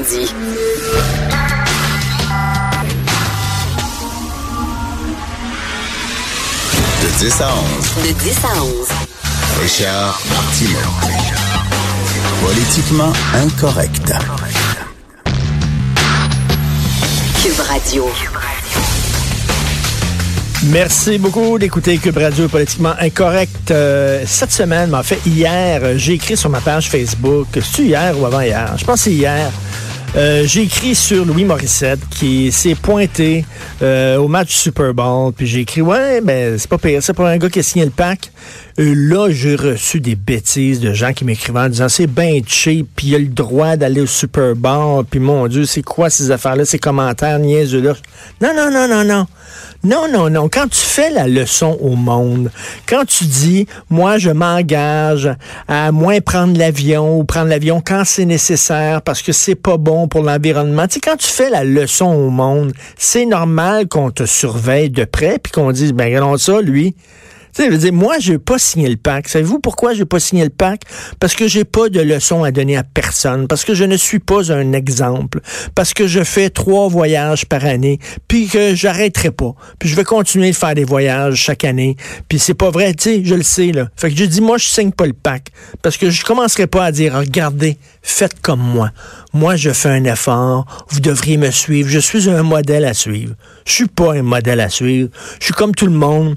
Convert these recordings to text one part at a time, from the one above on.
De 10 à 11. De 10 à 11. Richard Martineau. Politiquement incorrect. Cube Radio. Merci beaucoup d'écouter Cube Radio Politiquement Incorrect. Euh, cette semaine, mais en fait hier, j'ai écrit sur ma page Facebook, c'est hier ou avant-hier? Je pense que c'est hier. Euh, j'ai écrit sur Louis Morissette qui s'est pointé euh, au match Super Bowl, puis j'ai écrit ouais, ben c'est pas pire, c'est pour un gars qui a signé le pack. Euh, là, j'ai reçu des bêtises de gens qui m'écrivaient en disant c'est bien cheap, puis il a le droit d'aller au Super Bowl, puis mon Dieu, c'est quoi ces affaires-là, ces commentaires niaiseux là. Non, non, non, non, non. Non, non, non. Quand tu fais la leçon au monde, quand tu dis, moi, je m'engage à moins prendre l'avion ou prendre l'avion quand c'est nécessaire parce que c'est pas bon pour l'environnement. Tu sais, quand tu fais la leçon au monde, c'est normal qu'on te surveille de près puis qu'on dise, ben, regardons ça, lui. Tu sais, je dire, moi, je n'ai pas signé le pacte. Savez-vous pourquoi j'ai pas signé le pacte? Parce que j'ai pas de leçon à donner à personne. Parce que je ne suis pas un exemple. Parce que je fais trois voyages par année. Puis que j'arrêterai pas. Puis je vais continuer de faire des voyages chaque année. Puis c'est pas vrai, tu sais, je le sais, là. Fait que je dis, moi, je signe pas le pacte. Parce que je commencerai pas à dire, regardez, faites comme moi. Moi, je fais un effort. Vous devriez me suivre. Je suis un modèle à suivre. Je suis pas un modèle à suivre. Je suis comme tout le monde.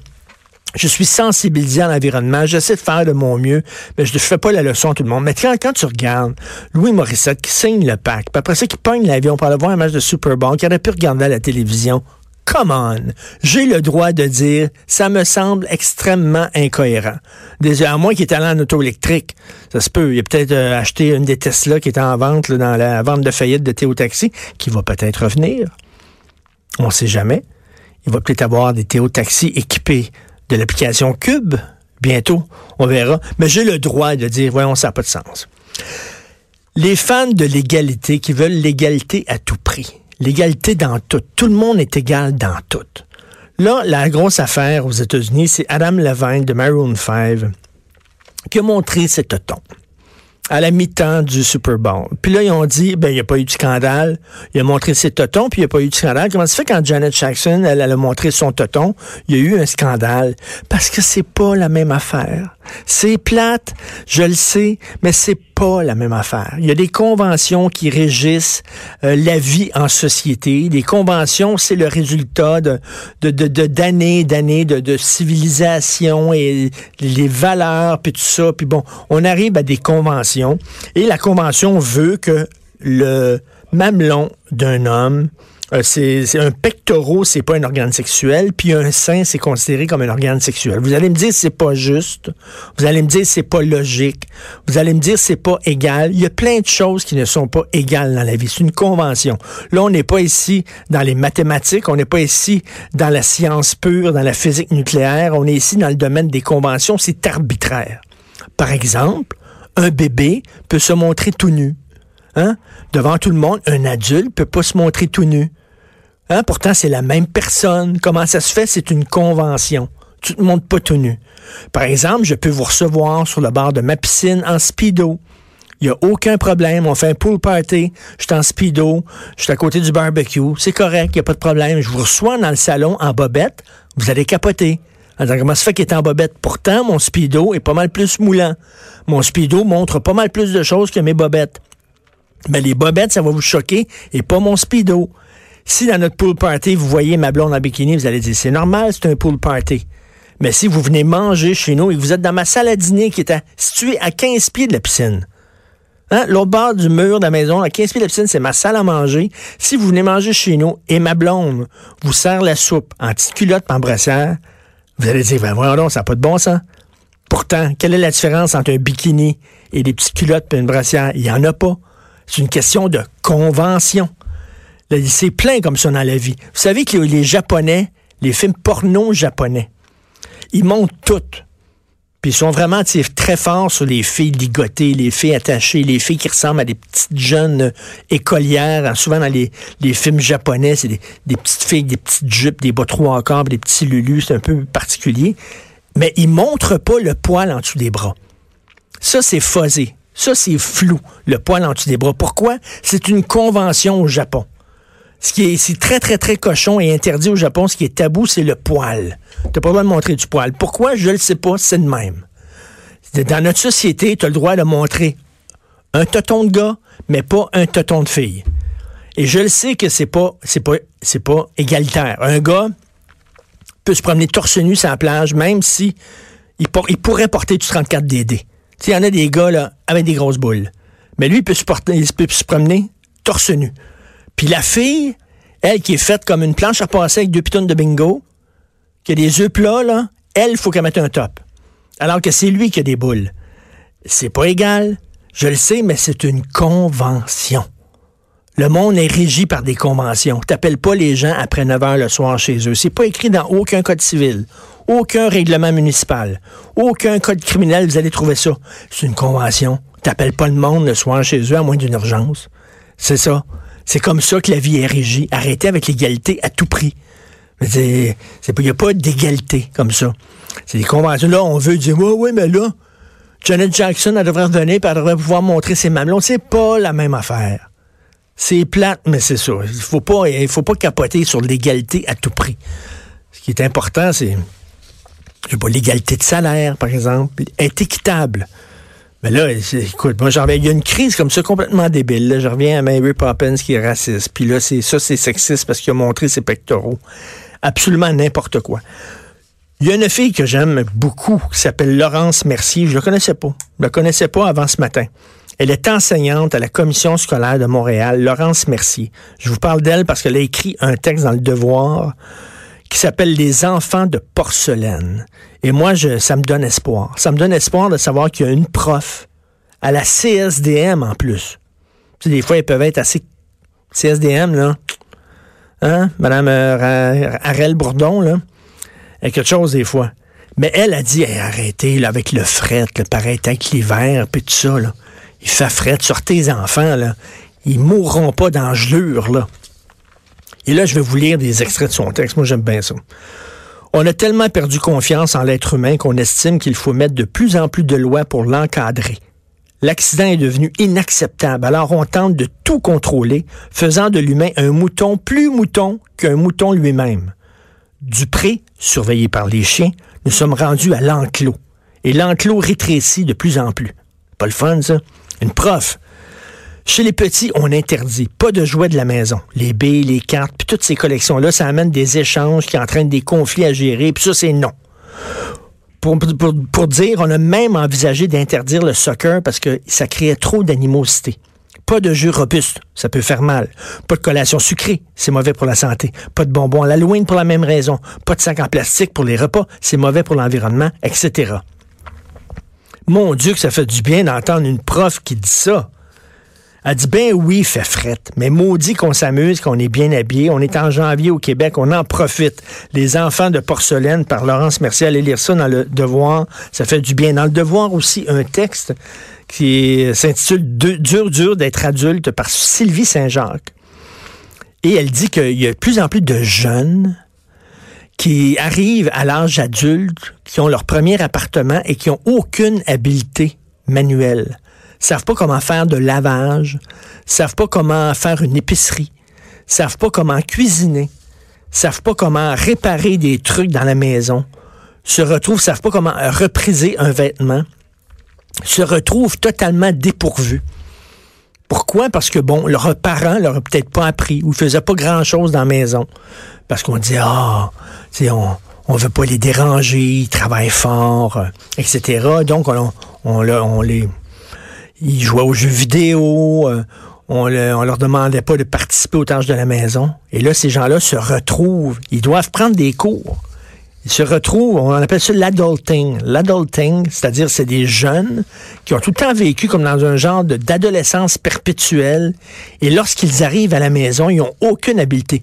Je suis sensibilisé à l'environnement, j'essaie de faire de mon mieux, mais je ne fais pas la leçon à tout le monde. Mais quand, quand tu regardes Louis Morissette qui signe le pack, puis après ça qui pogne l'avion pour aller voir un match de Super Bowl, qui aurait pu regarder à la télévision, come on, j'ai le droit de dire, ça me semble extrêmement incohérent. Déjà, à moins qu'il est allé en auto électrique, ça se peut. Il a peut-être euh, acheté une des Tesla qui était en vente dans la vente de faillite de Théo Taxi, qui va peut-être revenir. On ne sait jamais. Il va peut-être avoir des Théo Taxi équipés l'application Cube bientôt. On verra. Mais j'ai le droit de dire, voyons, ça n'a pas de sens. Les fans de l'égalité qui veulent l'égalité à tout prix. L'égalité dans tout. Tout le monde est égal dans tout. Là, la grosse affaire aux États-Unis, c'est Adam Levine de Maroon 5 qui a montré cet ton à la mi-temps du Super Bowl. Puis là, ils ont dit, ben, il n'y a pas eu de scandale. Il a montré ses totons, puis il n'y a pas eu de scandale. Comment ça fait quand Janet Jackson, elle, elle, a montré son toton, il y a eu un scandale? Parce que c'est pas la même affaire. C'est plate, je le sais, mais c'est pas la même affaire. Il y a des conventions qui régissent euh, la vie en société. Les conventions, c'est le résultat de d'années, de, d'années de, de civilisation et les valeurs, puis tout ça. Puis bon, on arrive à des conventions et la convention veut que le mamelon d'un homme euh, c'est un pectoral, c'est pas un organe sexuel, puis un sein, c'est considéré comme un organe sexuel. Vous allez me dire c'est pas juste, vous allez me dire c'est pas logique, vous allez me dire c'est pas égal. Il y a plein de choses qui ne sont pas égales dans la vie. C'est une convention. Là, on n'est pas ici dans les mathématiques, on n'est pas ici dans la science pure, dans la physique nucléaire, on est ici dans le domaine des conventions, c'est arbitraire. Par exemple, un bébé peut se montrer tout nu. Hein? Devant tout le monde, un adulte peut pas se montrer tout nu. Hein? Pourtant, c'est la même personne. Comment ça se fait? C'est une convention. Tu te montres pas tout nu. Par exemple, je peux vous recevoir sur le bord de ma piscine en speedo. Il n'y a aucun problème. On fait un pool party. Je suis en speedo. Je suis à côté du barbecue. C'est correct. Il n'y a pas de problème. Je vous reçois dans le salon en bobette. Vous allez capoter. Alors, comment ça fait qu'il est en bobette? Pourtant, mon speedo est pas mal plus moulant. Mon speedo montre pas mal plus de choses que mes bobettes. Mais les bobettes, ça va vous choquer et pas mon speedo. Si dans notre pool party, vous voyez ma blonde en bikini, vous allez dire, c'est normal, c'est un pool party. Mais si vous venez manger chez nous et que vous êtes dans ma salle à dîner qui est située à 15 pieds de la piscine, hein, l'autre bord du mur de la maison, à 15 pieds de la piscine, c'est ma salle à manger. Si vous venez manger chez nous et ma blonde vous sert la soupe en petite culotte en brassière, vous allez dire, ben voyons donc, ça n'a pas de bon sens. Pourtant, quelle est la différence entre un bikini et des petites culottes et une brassière? Il n'y en a pas. C'est une question de convention. C'est plein comme ça dans la vie. Vous savez que les, Japonais, les films porno japonais, ils montent toutes. Puis ils sont vraiment très forts sur les filles ligotées, les filles attachées, les filles qui ressemblent à des petites jeunes euh, écolières. Souvent dans les, films japonais, c'est des, petites filles, des petites jupes, des bas trois quarts, des petits lulus. C'est un peu particulier. Mais ils montrent pas le poil en dessous des bras. Ça, c'est fuzzé. Ça, c'est flou, le poil en dessous des bras. Pourquoi? C'est une convention au Japon. Ce qui est, c'est très, très, très cochon et interdit au Japon, ce qui est tabou, c'est le poil. T'as pas le droit de montrer du poil. Pourquoi? Je le sais pas, c'est de même. Dans notre société, tu as le droit de montrer un toton de gars, mais pas un toton de fille. Et je le sais que c'est pas, c'est pas, c'est pas égalitaire. Un gars peut se promener torse nu sur la plage, même si il, pourrait porter du 34 DD. Il y en a des gars, avec des grosses boules. Mais lui, peut se, porter, il peut se promener torse nu. Puis la fille, elle qui est faite comme une planche à passer avec deux pitons de bingo, qui a des œufs plats, là, elle, il faut qu'elle mette un top. Alors que c'est lui qui a des boules. C'est pas égal. Je le sais, mais c'est une convention. Le monde est régi par des conventions. T'appelles pas les gens après 9 heures le soir chez eux. C'est pas écrit dans aucun code civil, aucun règlement municipal, aucun code criminel. Vous allez trouver ça. C'est une convention. T'appelles pas le monde le soir chez eux à moins d'une urgence. C'est ça. C'est comme ça que la vie est régie. Arrêtez avec l'égalité à tout prix. Il n'y a pas d'égalité comme ça. C'est des conventions. Là, on veut dire, oui, mais là, Janet Jackson, elle devrait revenir et elle devrait pouvoir montrer ses mamelons. C'est pas la même affaire. C'est plate, mais c'est ça. Il faut faut pas capoter sur l'égalité à tout prix. Ce qui est important, c'est, l'égalité de salaire, par exemple, être équitable. Mais là, c'est- écoute, moi, j'en il y a une crise comme ça complètement débile. Là, je reviens à Mary Poppins qui est raciste. Puis là, c'est ça, c'est sexiste parce qu'il a montré ses pectoraux. Absolument n'importe quoi. Il y a une fille que j'aime beaucoup qui s'appelle Laurence Mercier. Je la connaissais pas. Je la connaissais pas avant ce matin. Elle est enseignante à la commission scolaire de Montréal, Laurence Mercier. Je vous parle d'elle parce qu'elle a écrit un texte dans le Devoir qui s'appelle Les enfants de porcelaine. Et moi, je, ça me donne espoir. Ça me donne espoir de savoir qu'il y a une prof à la CSDM en plus. Tu sais, des fois, ils peuvent être assez CSDM, là. Hein? Madame euh, Arel Bourdon, là. Quelque chose des fois. Mais elle a dit, Hey, arrêtez, là, avec le fret, le pareil, avec l'hiver, puis tout ça, là. Il fait fret, sortez les enfants, là. Ils mourront pas d'engelure, là. Et là, je vais vous lire des extraits de son texte. Moi, j'aime bien ça. On a tellement perdu confiance en l'être humain qu'on estime qu'il faut mettre de plus en plus de lois pour l'encadrer. L'accident est devenu inacceptable, alors on tente de tout contrôler, faisant de l'humain un mouton plus mouton qu'un mouton lui-même. Du pré, surveillé par les chiens, nous sommes rendus à l'enclos. Et l'enclos rétrécit de plus en plus. Pas le fun, ça? Une prof. Chez les petits, on interdit. Pas de jouets de la maison. Les billes, les cartes, puis toutes ces collections-là, ça amène des échanges qui entraînent des conflits à gérer, puis ça, c'est non. Pour, pour, pour dire, on a même envisagé d'interdire le soccer parce que ça créait trop d'animosité. Pas de jeux robustes, ça peut faire mal. Pas de collation sucrée, c'est mauvais pour la santé. Pas de bonbons à l'Halloween pour la même raison. Pas de sac en plastique pour les repas, c'est mauvais pour l'environnement, etc. Mon Dieu, que ça fait du bien d'entendre une prof qui dit ça. Elle dit, ben oui, fait frette, mais maudit qu'on s'amuse, qu'on est bien habillé. On est en janvier au Québec, on en profite. Les enfants de porcelaine par Laurence Mercier, allez lire ça dans le Devoir, ça fait du bien. Dans le Devoir aussi, un texte qui s'intitule Dur, dur d'être adulte par Sylvie Saint-Jacques. Et elle dit qu'il y a de plus en plus de jeunes qui arrivent à l'âge adulte, qui ont leur premier appartement et qui ont aucune habileté manuelle. Savent pas comment faire de lavage, savent pas comment faire une épicerie, savent pas comment cuisiner, savent pas comment réparer des trucs dans la maison, se retrouvent, savent pas comment repriser un vêtement, se retrouvent totalement dépourvus. Pourquoi? Parce que, bon, leurs parents leur ont peut-être pas appris ou faisaient pas grand-chose dans la maison. Parce qu'on dit, ah, on, on veut pas les déranger, ils travaillent fort, euh, etc. Donc, on les... Ils jouaient aux jeux vidéo, euh, on, le- leur demandait pas de participer aux tâches de la maison. Et là, ces gens-là se retrouvent, ils doivent prendre des cours. Ils se retrouvent, on appelle ça l'adulting. L'adulting, c'est-à-dire c'est des jeunes qui ont tout le temps vécu comme dans un genre d'adolescence perpétuelle. Et lorsqu'ils arrivent à la maison, ils n'ont aucune habileté.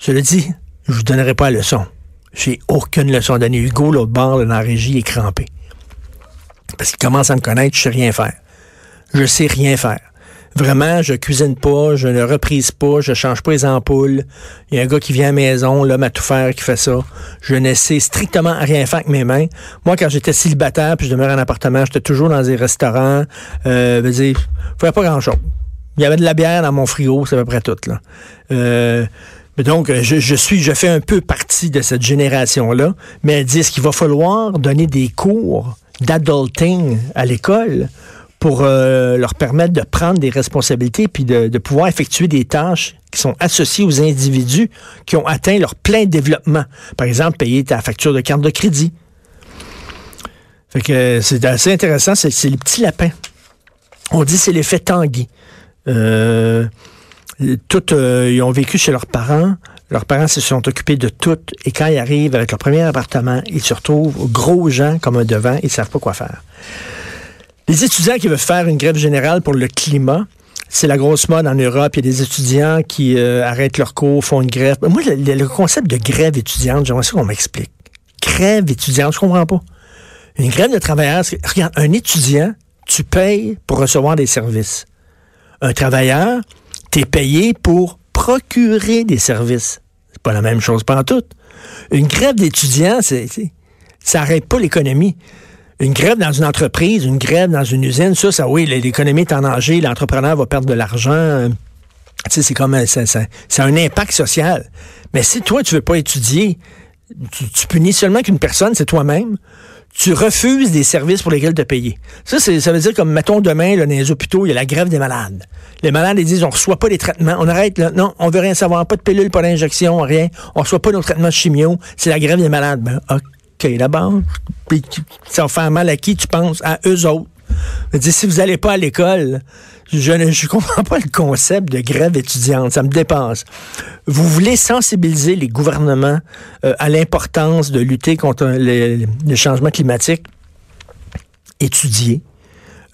Je le dis, je vous donnerai pas la leçon. J'ai aucune leçon à donner. Hugo, l'autre bord, là, dans la régie, est crampé. Parce qu'il commence à me connaître, je sais rien faire. Je sais rien faire. Vraiment, je cuisine pas, je ne reprise pas, je change pas les ampoules. Il y a un gars qui vient à la maison, l'homme à tout faire, qui fait ça. Je ne sais strictement rien faire avec mes mains. Moi, quand j'étais célibataire, puis je demeurais en appartement, j'étais toujours dans des restaurants. Euh, veux dire, faisais pas grand-chose. Il y avait de la bière dans mon frigo, c'est à peu près tout, là. Euh, donc, je, je suis, je fais un peu partie de cette génération-là, mais elle dit, est-ce qu'il va falloir donner des cours d'adulting à l'école? Pour euh, leur permettre de prendre des responsabilités puis de, pouvoir effectuer des tâches qui sont associées aux individus qui ont atteint leur plein développement. Par exemple, payer ta facture de carte de crédit. Fait que c'est assez intéressant, c'est les petits lapins. On dit c'est l'effet Tanguy. Euh, euh, ils ont vécu chez leurs parents. Leurs parents se sont occupés de tout. Et quand ils arrivent avec leur premier appartement, ils se retrouvent gros gens comme un devant. Ils ne savent pas quoi faire. Les étudiants qui veulent faire une grève générale pour le climat, c'est la grosse mode en Europe. Il y a des étudiants qui euh, arrêtent leur cours, font une grève. Moi, le, concept de grève étudiante, j'aimerais ça qu'on m'explique. Grève étudiante, je comprends pas. Une grève de travailleurs, c'est- regarde, un étudiant, tu payes pour recevoir des services. Un travailleur, tu es payé pour procurer des services. C'est pas la même chose pas en tout. Une grève d'étudiants, c'est- ça n'arrête pas l'économie. Une grève dans une entreprise, une grève dans une usine, ça, ça oui, l'économie est en danger, l'entrepreneur va perdre de l'argent. euh, Tu sais, c'est comme un, ça, ça- a un impact social. Mais si toi, tu veux pas étudier, tu, punis seulement qu'une personne, c'est toi-même. Tu refuses des services pour lesquels te payer. Ça, ça veut dire comme, mettons, demain, dans les hôpitaux, il y a la grève des malades. Les malades, ils disent, on reçoit pas les traitements. On arrête, là. Non, on veut rien savoir. Pas de pilule, pas d'injection, rien. On reçoit pas nos traitements chimio. C'est la grève des malades. Ben, OK, d'abord. Puis, ça va faire mal à qui, tu penses? À eux autres. Dis, si vous n'allez pas à l'école, je ne je comprends pas le concept de grève étudiante. Ça me dépasse. Vous voulez sensibiliser les gouvernements euh, à l'importance de lutter contre le, changement climatique? Étudier.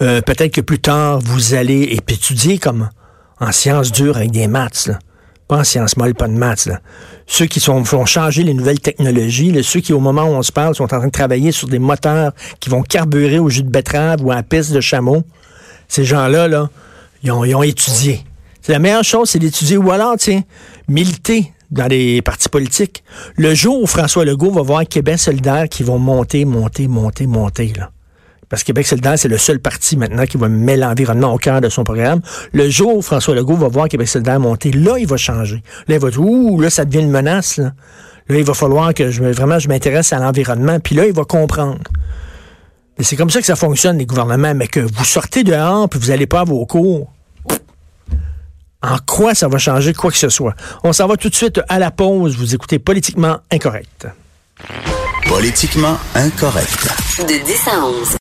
Euh, Peut-être que plus tard, vous allez étudier comme en sciences dures avec des maths. Là. Pas en sciences pas de maths. Ceux qui sont, vont changer les nouvelles technologies, là, ceux qui, au moment où on se parle, sont en train de travailler sur des moteurs qui vont carburer au jus de betterave ou à la piste de chameau, ces gens-là, là, ils ont, ils ont étudié. C'est la meilleure chose, c'est d'étudier. Ou alors, tiens, militer dans les partis politiques. Le jour où François Legault va voir Québec solidaire qui vont monter, monter, monter, monter, là. Parce que Québec solidaire, c'est le seul parti maintenant qui va mettre l'environnement au cœur de son programme. Le jour où François Legault va voir Québec solidaire monter, là, il va changer. Là, il va dire, ouh, là, ça devient une menace, là. Là, il va falloir que je, me- vraiment je m'intéresse à l'environnement. Puis là, il va comprendre. Et c'est comme ça que ça fonctionne, les gouvernements. Mais que vous sortez dehors, puis vous n'allez pas à vos cours. En quoi ça va changer quoi que ce soit? On s'en va tout de suite à la pause. Vous écoutez Politiquement Incorrect. Politiquement incorrect. De 10 à 11.